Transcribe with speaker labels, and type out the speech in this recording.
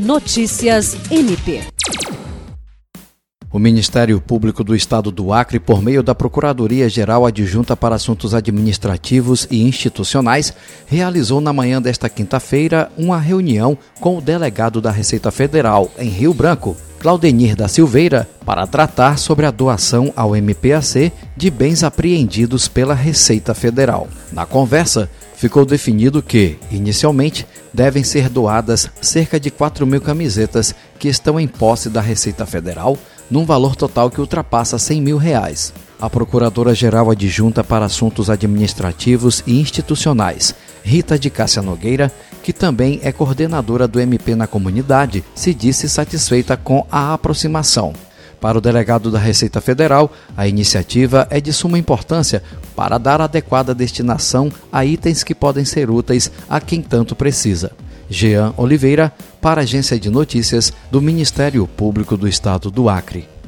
Speaker 1: Notícias MP.
Speaker 2: O Ministério Público do Estado do Acre, por meio da Procuradoria-Geral Adjunta para Assuntos Administrativos e Institucionais, realizou na manhã desta quinta-feira uma reunião com o delegado da Receita Federal em Rio Branco, Claudenir da Silveira, para tratar sobre a doação ao MPAC de bens apreendidos pela Receita Federal. Na conversa, ficou definido que, inicialmente, devem ser doadas cerca de 4 mil camisetas que estão em posse da Receita Federal num valor total que ultrapassa 100 mil reais. A Procuradora-Geral Adjunta para Assuntos Administrativos e Institucionais, Rita de Cássia Nogueira, que também é coordenadora do MP na comunidade, se disse satisfeita com a aproximação. Para o delegado da Receita Federal, a iniciativa é de suma importância para dar adequada destinação a itens que podem ser úteis a quem tanto precisa. Jean Oliveira, para a Agência de Notícias do Ministério Público do Estado do Acre.